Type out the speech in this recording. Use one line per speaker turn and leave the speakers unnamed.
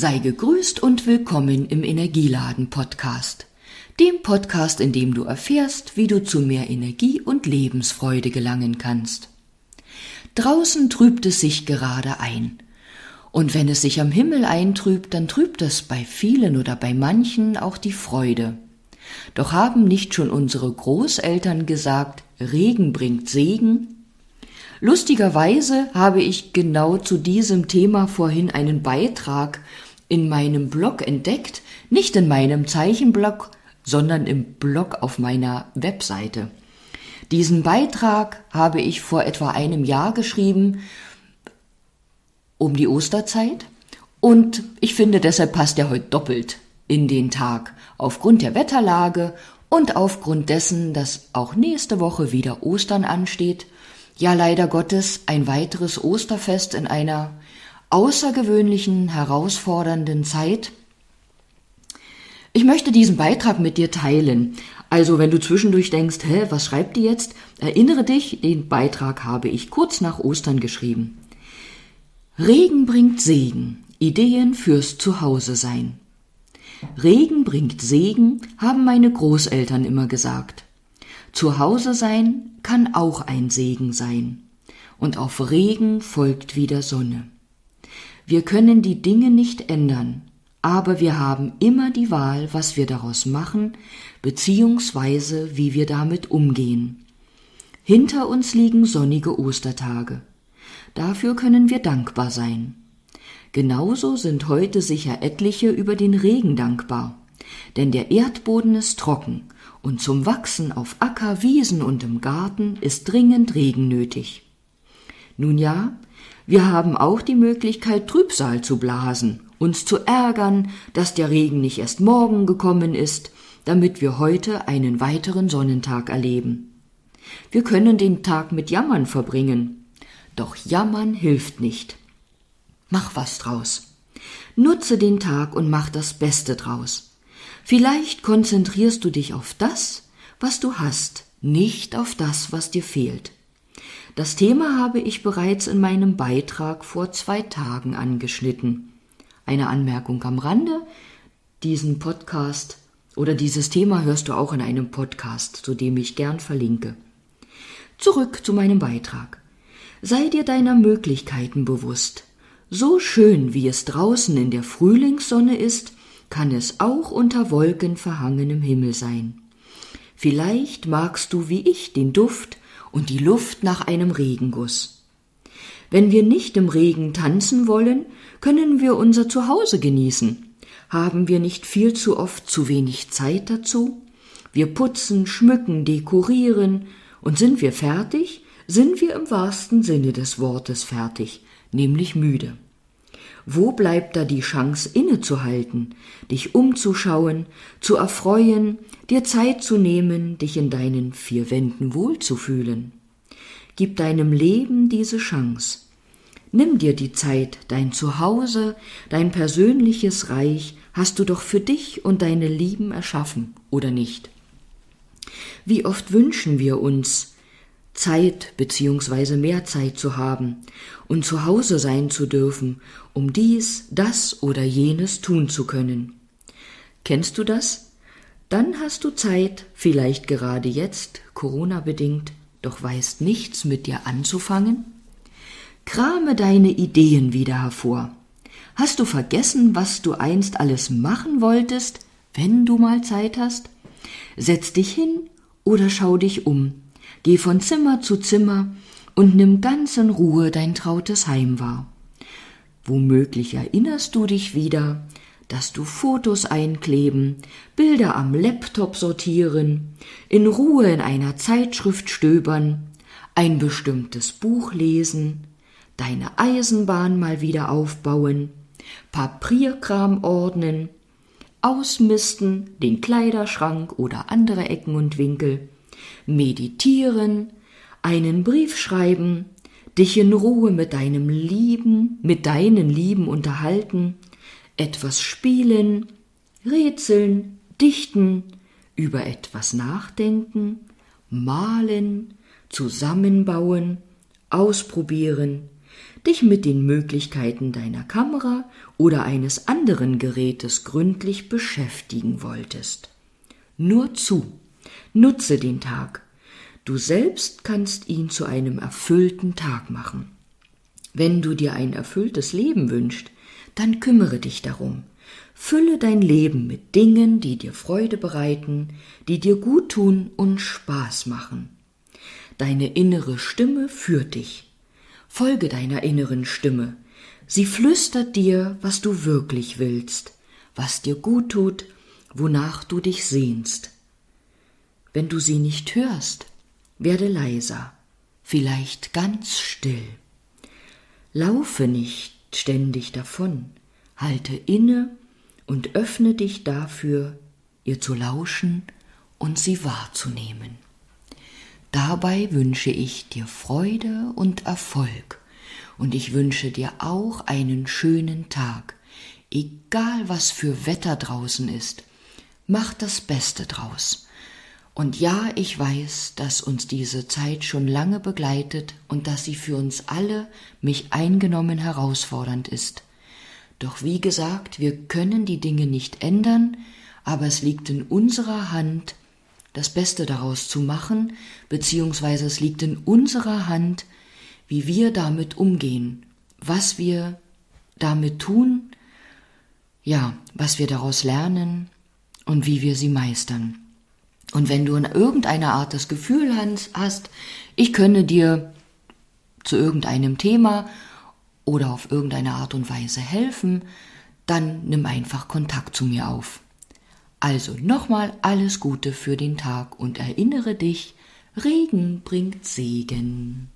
Sei gegrüßt und willkommen im Energieladen Podcast. Dem Podcast, in dem du erfährst, wie du zu mehr Energie und Lebensfreude gelangen kannst. Draußen trübt es sich gerade ein. Und wenn es sich am Himmel eintrübt, dann trübt es bei vielen oder bei manchen auch die Freude. Doch haben nicht schon unsere Großeltern gesagt, Regen bringt Segen? Lustigerweise habe ich genau zu diesem Thema vorhin einen Beitrag in meinem Blog entdeckt, nicht in meinem Zeichenblog, sondern im Blog auf meiner Webseite. Diesen Beitrag habe ich vor etwa einem Jahr geschrieben, um die Osterzeit, und ich finde, deshalb passt er heute doppelt in den Tag, aufgrund der Wetterlage und aufgrund dessen, dass auch nächste Woche wieder Ostern ansteht, ja leider Gottes ein weiteres Osterfest in einer außergewöhnlichen, herausfordernden Zeit. Ich möchte diesen Beitrag mit dir teilen. Also wenn du zwischendurch denkst, hä, was schreibt die jetzt? Erinnere dich, den Beitrag habe ich kurz nach Ostern geschrieben. Regen bringt Segen, Ideen fürs Zuhause sein. Regen bringt Segen, haben meine Großeltern immer gesagt. Zuhause sein kann auch ein Segen sein. Und auf Regen folgt wieder Sonne. Wir können die Dinge nicht ändern, aber wir haben immer die Wahl, was wir daraus machen, beziehungsweise wie wir damit umgehen. Hinter uns liegen sonnige Ostertage. Dafür können wir dankbar sein. Genauso sind heute sicher etliche über den Regen dankbar, denn der Erdboden ist trocken und zum Wachsen auf Acker, Wiesen und im Garten ist dringend Regen nötig. Nun ja, wir haben auch die Möglichkeit, Trübsal zu blasen, uns zu ärgern, dass der Regen nicht erst morgen gekommen ist, damit wir heute einen weiteren Sonnentag erleben. Wir können den Tag mit Jammern verbringen, doch Jammern hilft nicht. Mach was draus. Nutze den Tag und mach das Beste draus. Vielleicht konzentrierst du dich auf das, was du hast, nicht auf das, was dir fehlt. Das Thema habe ich bereits in meinem Beitrag vor zwei Tagen angeschnitten. Eine Anmerkung am Rande. Diesen Podcast oder dieses Thema hörst du auch in einem Podcast, zu dem ich gern verlinke. Zurück zu meinem Beitrag. Sei dir deiner Möglichkeiten bewusst. So schön wie es draußen in der Frühlingssonne ist, kann es auch unter Wolken verhangenem Himmel sein. Vielleicht magst du wie ich den Duft und die Luft nach einem Regenguss. Wenn wir nicht im Regen tanzen wollen, können wir unser Zuhause genießen. Haben wir nicht viel zu oft zu wenig Zeit dazu? Wir putzen, schmücken, dekorieren, und sind wir fertig, sind wir im wahrsten Sinne des Wortes fertig, nämlich müde. Wo bleibt da die Chance innezuhalten, dich umzuschauen, zu erfreuen, dir Zeit zu nehmen, dich in deinen vier Wänden wohlzufühlen? Gib deinem Leben diese Chance. Nimm dir die Zeit, dein Zuhause, dein persönliches Reich hast du doch für dich und deine Lieben erschaffen, oder nicht? Wie oft wünschen wir uns, Zeit beziehungsweise mehr Zeit zu haben und zu Hause sein zu dürfen, um dies, das oder jenes tun zu können. Kennst du das? Dann hast du Zeit, vielleicht gerade jetzt, Corona bedingt, doch weißt nichts mit dir anzufangen? Krame deine Ideen wieder hervor. Hast du vergessen, was du einst alles machen wolltest, wenn du mal Zeit hast? Setz dich hin oder schau dich um Geh von Zimmer zu Zimmer und nimm ganz in Ruhe dein trautes Heim wahr. Womöglich erinnerst du dich wieder, dass du Fotos einkleben, Bilder am Laptop sortieren, in Ruhe in einer Zeitschrift stöbern, ein bestimmtes Buch lesen, deine Eisenbahn mal wieder aufbauen, Papierkram ordnen, ausmisten, den Kleiderschrank oder andere Ecken und Winkel, meditieren, einen Brief schreiben, dich in Ruhe mit deinem Lieben, mit deinen Lieben unterhalten, etwas spielen, rätseln, dichten, über etwas nachdenken, malen, zusammenbauen, ausprobieren, dich mit den Möglichkeiten deiner Kamera oder eines anderen Gerätes gründlich beschäftigen wolltest. Nur zu, nutze den Tag. Du selbst kannst ihn zu einem erfüllten Tag machen. Wenn du dir ein erfülltes Leben wünschst, dann kümmere dich darum. Fülle dein Leben mit Dingen, die dir Freude bereiten, die dir gut tun und Spaß machen. Deine innere Stimme führt dich. Folge deiner inneren Stimme. Sie flüstert dir, was du wirklich willst, was dir gut tut, wonach du dich sehnst. Wenn du sie nicht hörst, werde leiser, vielleicht ganz still. Laufe nicht ständig davon, halte inne und öffne dich dafür, ihr zu lauschen und sie wahrzunehmen. Dabei wünsche ich dir Freude und Erfolg, und ich wünsche dir auch einen schönen Tag, egal was für Wetter draußen ist, mach das Beste draus. Und ja, ich weiß, dass uns diese Zeit schon lange begleitet und dass sie für uns alle, mich eingenommen, herausfordernd ist. Doch wie gesagt, wir können die Dinge nicht ändern, aber es liegt in unserer Hand, das Beste daraus zu machen, beziehungsweise es liegt in unserer Hand, wie wir damit umgehen, was wir damit tun, ja, was wir daraus lernen und wie wir sie meistern. Und wenn du in irgendeiner Art das Gefühl hast, ich könne dir zu irgendeinem Thema oder auf irgendeine Art und Weise helfen, dann nimm einfach Kontakt zu mir auf. Also nochmal alles Gute für den Tag und erinnere dich, Regen bringt Segen.